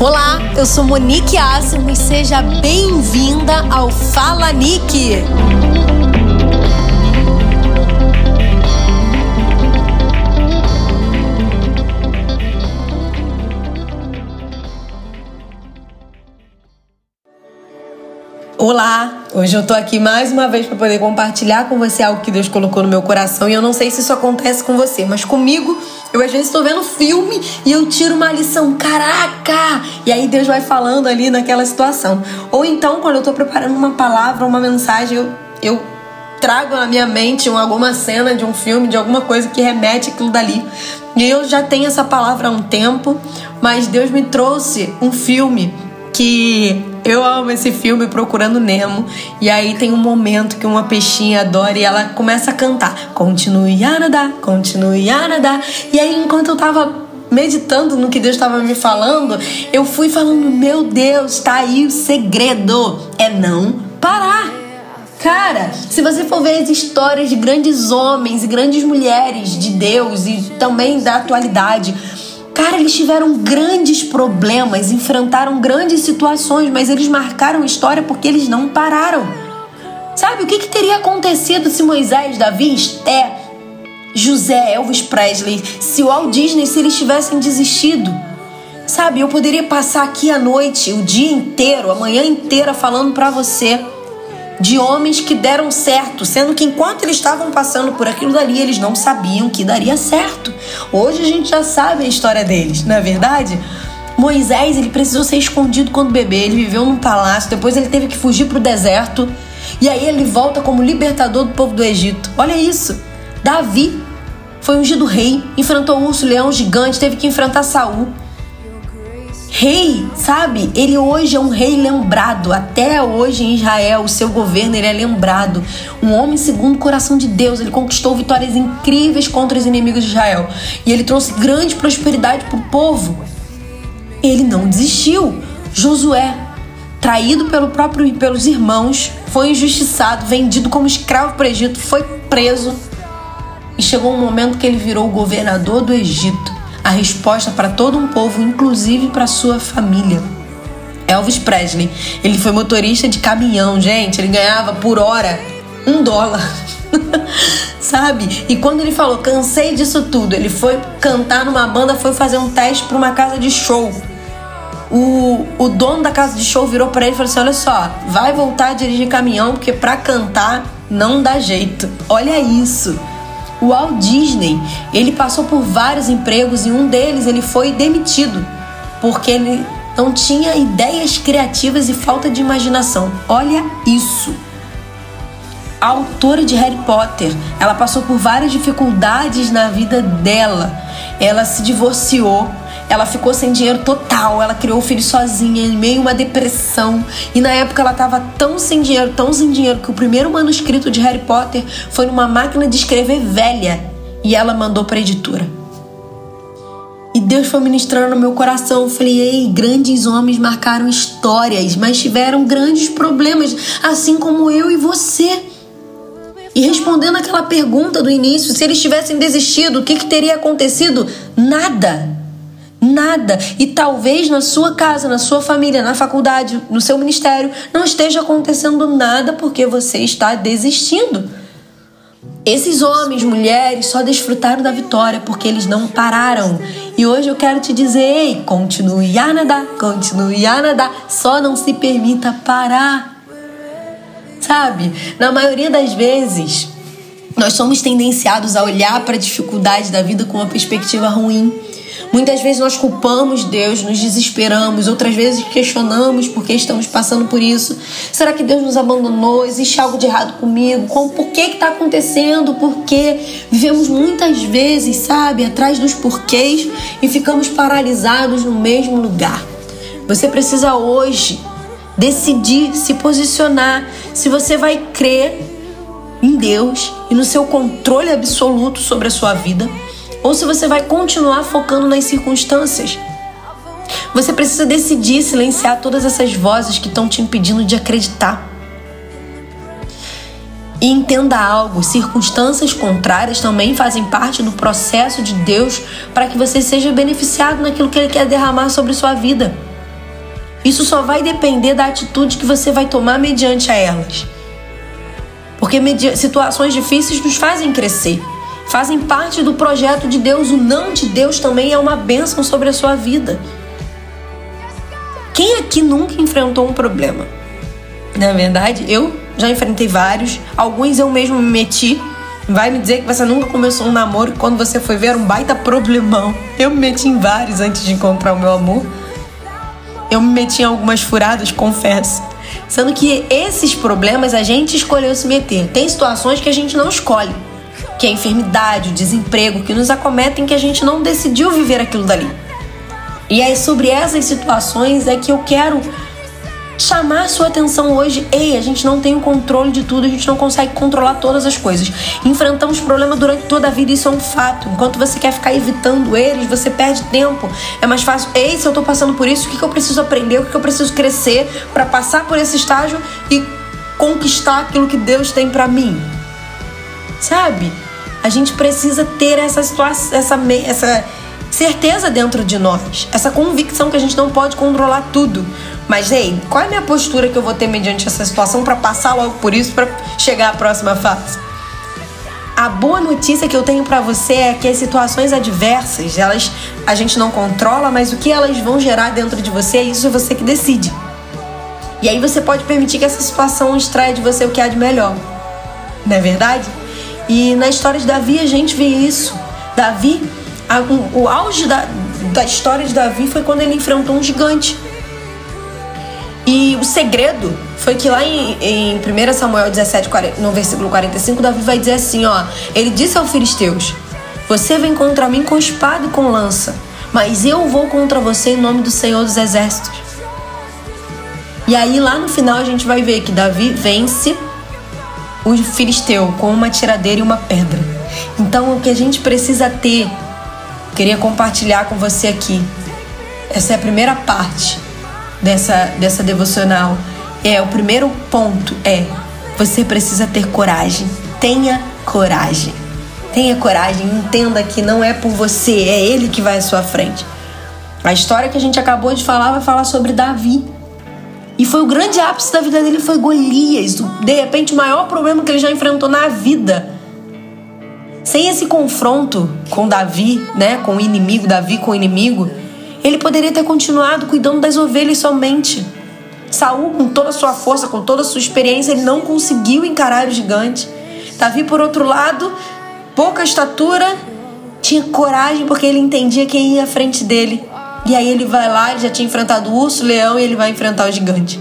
Olá, eu sou Monique Assimo e seja bem-vinda ao Fala Nick. Olá, hoje eu tô aqui mais uma vez para poder compartilhar com você algo que Deus colocou no meu coração e eu não sei se isso acontece com você, mas comigo eu às vezes estou vendo filme e eu tiro uma lição, caraca! E aí Deus vai falando ali naquela situação. Ou então, quando eu tô preparando uma palavra, uma mensagem, eu, eu trago na minha mente alguma cena de um filme, de alguma coisa que remete aquilo dali. E eu já tenho essa palavra há um tempo, mas Deus me trouxe um filme que eu amo esse filme Procurando Nemo. E aí tem um momento que uma peixinha adora e ela começa a cantar: Continue a nadar, continue a nadar. E aí, enquanto eu tava meditando no que Deus estava me falando, eu fui falando: Meu Deus, tá aí o segredo. É não parar. Cara, se você for ver as histórias de grandes homens e grandes mulheres de Deus e também da atualidade, Cara, eles tiveram grandes problemas, enfrentaram grandes situações, mas eles marcaram história porque eles não pararam. Sabe o que, que teria acontecido se Moisés, Davi, Esté, José, Elvis Presley, se Walt Disney, se eles tivessem desistido? Sabe, eu poderia passar aqui a noite, o dia inteiro, a manhã inteira falando para você de homens que deram certo, sendo que enquanto eles estavam passando por aquilo dali, eles não sabiam que daria certo. Hoje a gente já sabe a história deles, não é verdade? Moisés, ele precisou ser escondido quando bebê, ele viveu num palácio, depois ele teve que fugir para o deserto, e aí ele volta como libertador do povo do Egito. Olha isso. Davi foi ungido rei, enfrentou o urso leão gigante, teve que enfrentar Saul rei, sabe? Ele hoje é um rei lembrado. Até hoje em Israel, o seu governo ele é lembrado. Um homem segundo o coração de Deus. Ele conquistou vitórias incríveis contra os inimigos de Israel. E ele trouxe grande prosperidade para o povo. Ele não desistiu. Josué, traído pelo próprio pelos irmãos, foi injustiçado, vendido como escravo para o Egito, foi preso. E chegou um momento que ele virou o governador do Egito a resposta para todo um povo, inclusive para sua família. Elvis Presley, ele foi motorista de caminhão, gente, ele ganhava por hora um dólar. Sabe? E quando ele falou, cansei disso tudo, ele foi cantar numa banda, foi fazer um teste para uma casa de show. O, o dono da casa de show virou para ele e falou assim: Olha só, vai voltar a dirigir caminhão, porque para cantar não dá jeito. Olha isso. O Walt Disney, ele passou por vários empregos e um deles ele foi demitido porque ele não tinha ideias criativas e falta de imaginação. Olha isso. A autora de Harry Potter, ela passou por várias dificuldades na vida dela. Ela se divorciou, ela ficou sem dinheiro total, ela criou o filho sozinha, em meio a uma depressão. E na época ela estava tão sem dinheiro, tão sem dinheiro, que o primeiro manuscrito de Harry Potter foi numa máquina de escrever velha. E ela mandou para a editora. E Deus foi ministrando no meu coração. Eu falei, ei, grandes homens marcaram histórias, mas tiveram grandes problemas, assim como eu e você. E respondendo aquela pergunta do início, se eles tivessem desistido, o que, que teria acontecido? Nada. Nada. E talvez na sua casa, na sua família, na faculdade, no seu ministério, não esteja acontecendo nada porque você está desistindo. Esses homens, mulheres, só desfrutaram da vitória porque eles não pararam. E hoje eu quero te dizer: ei, continue a nadar, continue a nadar, só não se permita parar. Sabe? Na maioria das vezes, nós somos tendenciados a olhar para a dificuldade da vida com uma perspectiva ruim. Muitas vezes nós culpamos Deus, nos desesperamos, outras vezes questionamos por que estamos passando por isso. Será que Deus nos abandonou? Existe algo de errado comigo? Com, por que está acontecendo? Por quê? Vivemos muitas vezes, sabe, atrás dos porquês e ficamos paralisados no mesmo lugar. Você precisa hoje decidir, se posicionar, se você vai crer em Deus e no seu controle absoluto sobre a sua vida ou se você vai continuar focando nas circunstâncias. Você precisa decidir silenciar todas essas vozes que estão te impedindo de acreditar. E entenda algo: circunstâncias contrárias também fazem parte do processo de Deus para que você seja beneficiado naquilo que Ele quer derramar sobre sua vida. Isso só vai depender da atitude que você vai tomar mediante a elas. Porque situações difíceis nos fazem crescer, fazem parte do projeto de Deus. O não de Deus também é uma bênção sobre a sua vida. Quem aqui nunca enfrentou um problema? Na verdade, eu já enfrentei vários, alguns eu mesmo me meti. Vai me dizer que você nunca começou um namoro quando você foi ver era um baita problemão. Eu me meti em vários antes de encontrar o meu amor. Eu me meti em algumas furadas, confesso. Sendo que esses problemas a gente escolheu se meter. Tem situações que a gente não escolhe, que é a enfermidade, o desemprego, que nos acometem que a gente não decidiu viver aquilo dali. E é sobre essas situações é que eu quero chamar sua atenção hoje. Ei, a gente não tem o controle de tudo, a gente não consegue controlar todas as coisas. Enfrentamos problemas durante toda a vida, isso é um fato. Enquanto você quer ficar evitando eles, você perde tempo. É mais fácil, ei, se eu tô passando por isso, o que, eu preciso aprender, o que eu preciso crescer para passar por esse estágio e conquistar aquilo que Deus tem para mim. Sabe? A gente precisa ter essa situação, essa, essa certeza dentro de nós, essa convicção que a gente não pode controlar tudo. Mas, ei, qual é a minha postura que eu vou ter mediante essa situação para passar logo por isso, para chegar à próxima fase? A boa notícia que eu tenho para você é que as situações adversas, elas a gente não controla, mas o que elas vão gerar dentro de você, isso é você que decide. E aí você pode permitir que essa situação extraia de você o que há de melhor. Não é verdade? E na história de Davi a gente vê isso. Davi a, o, auge da, da história de Davi foi quando ele enfrentou um gigante. E o segredo foi que lá em, em 1 Samuel 17, no versículo 45, Davi vai dizer assim: ó, ele disse aos filisteus: Você vem contra mim com espada e com lança, mas eu vou contra você em nome do Senhor dos Exércitos. E aí lá no final a gente vai ver que Davi vence o filisteu com uma tiradeira e uma pedra. Então o que a gente precisa ter queria compartilhar com você aqui. Essa é a primeira parte dessa, dessa devocional. É, o primeiro ponto é: você precisa ter coragem. Tenha coragem. Tenha coragem, entenda que não é por você, é ele que vai à sua frente. A história que a gente acabou de falar vai falar sobre Davi. E foi o grande ápice da vida dele foi Golias, de repente o maior problema que ele já enfrentou na vida sem esse confronto com Davi, né, com o inimigo, Davi com o inimigo, ele poderia ter continuado cuidando das ovelhas somente. Saul, com toda a sua força, com toda a sua experiência, ele não conseguiu encarar o gigante. Davi, por outro lado, pouca estatura, tinha coragem porque ele entendia quem ia à frente dele. E aí ele vai lá, ele já tinha enfrentado o urso, o leão e ele vai enfrentar o gigante.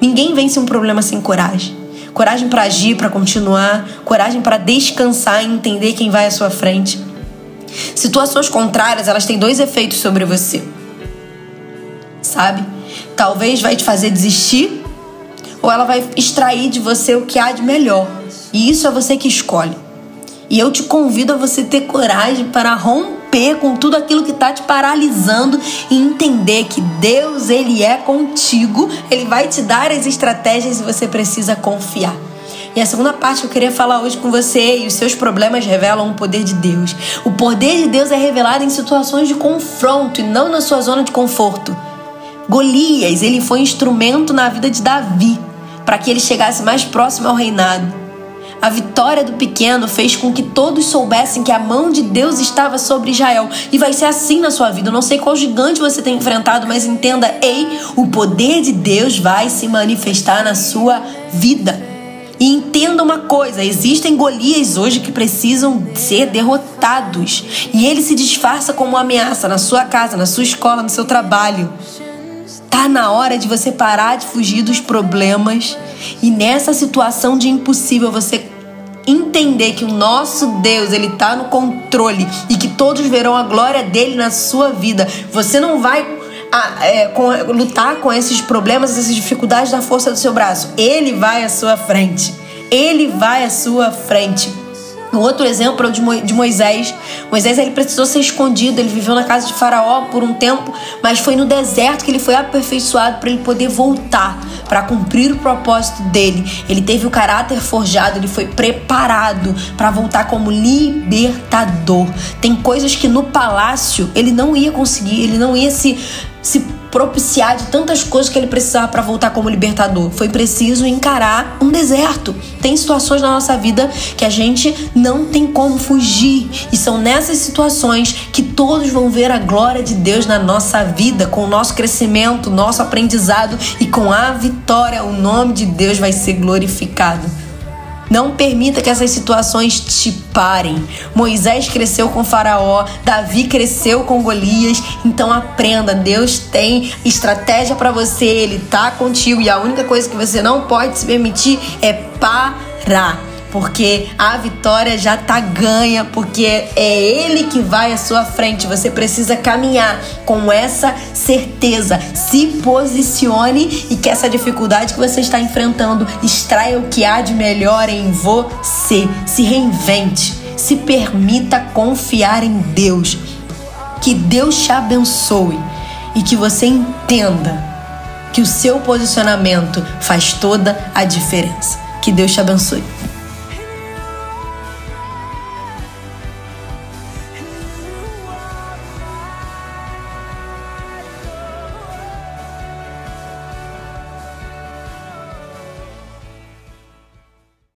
Ninguém vence um problema sem coragem coragem para agir, para continuar, coragem para descansar e entender quem vai à sua frente. Situações contrárias, elas têm dois efeitos sobre você. Sabe? Talvez vai te fazer desistir ou ela vai extrair de você o que há de melhor. E isso é você que escolhe. E eu te convido a você ter coragem para romper com tudo aquilo que está te paralisando e entender que Deus, Ele é contigo, Ele vai te dar as estratégias e você precisa confiar. E a segunda parte que eu queria falar hoje com você, e os seus problemas revelam o poder de Deus. O poder de Deus é revelado em situações de confronto e não na sua zona de conforto. Golias, ele foi instrumento na vida de Davi para que ele chegasse mais próximo ao reinado. A vitória do pequeno fez com que todos soubessem que a mão de Deus estava sobre Israel. E vai ser assim na sua vida. Eu não sei qual gigante você tem enfrentado, mas entenda: ei, o poder de Deus vai se manifestar na sua vida. E entenda uma coisa: existem Golias hoje que precisam ser derrotados. E ele se disfarça como uma ameaça na sua casa, na sua escola, no seu trabalho. Tá na hora de você parar de fugir dos problemas e nessa situação de impossível você entender que o nosso Deus, ele tá no controle e que todos verão a glória dele na sua vida. Você não vai a, é, com, lutar com esses problemas, essas dificuldades da força do seu braço. Ele vai à sua frente. Ele vai à sua frente. Outro exemplo é o de Moisés. Moisés ele precisou ser escondido, ele viveu na casa de Faraó por um tempo, mas foi no deserto que ele foi aperfeiçoado para ele poder voltar, para cumprir o propósito dele. Ele teve o caráter forjado, ele foi preparado para voltar como libertador. Tem coisas que no palácio ele não ia conseguir, ele não ia se se propiciar de tantas coisas que ele precisava para voltar como libertador. Foi preciso encarar um deserto. Tem situações na nossa vida que a gente não tem como fugir. E são nessas situações que todos vão ver a glória de Deus na nossa vida, com o nosso crescimento, nosso aprendizado e com a vitória. O nome de Deus vai ser glorificado. Não permita que essas situações te parem. Moisés cresceu com Faraó, Davi cresceu com Golias. Então aprenda, Deus tem estratégia para você, ele tá contigo e a única coisa que você não pode se permitir é parar porque a vitória já tá ganha, porque é ele que vai à sua frente. Você precisa caminhar com essa certeza. Se posicione e que essa dificuldade que você está enfrentando extraia o que há de melhor em você. Se reinvente, se permita confiar em Deus. Que Deus te abençoe e que você entenda que o seu posicionamento faz toda a diferença. Que Deus te abençoe.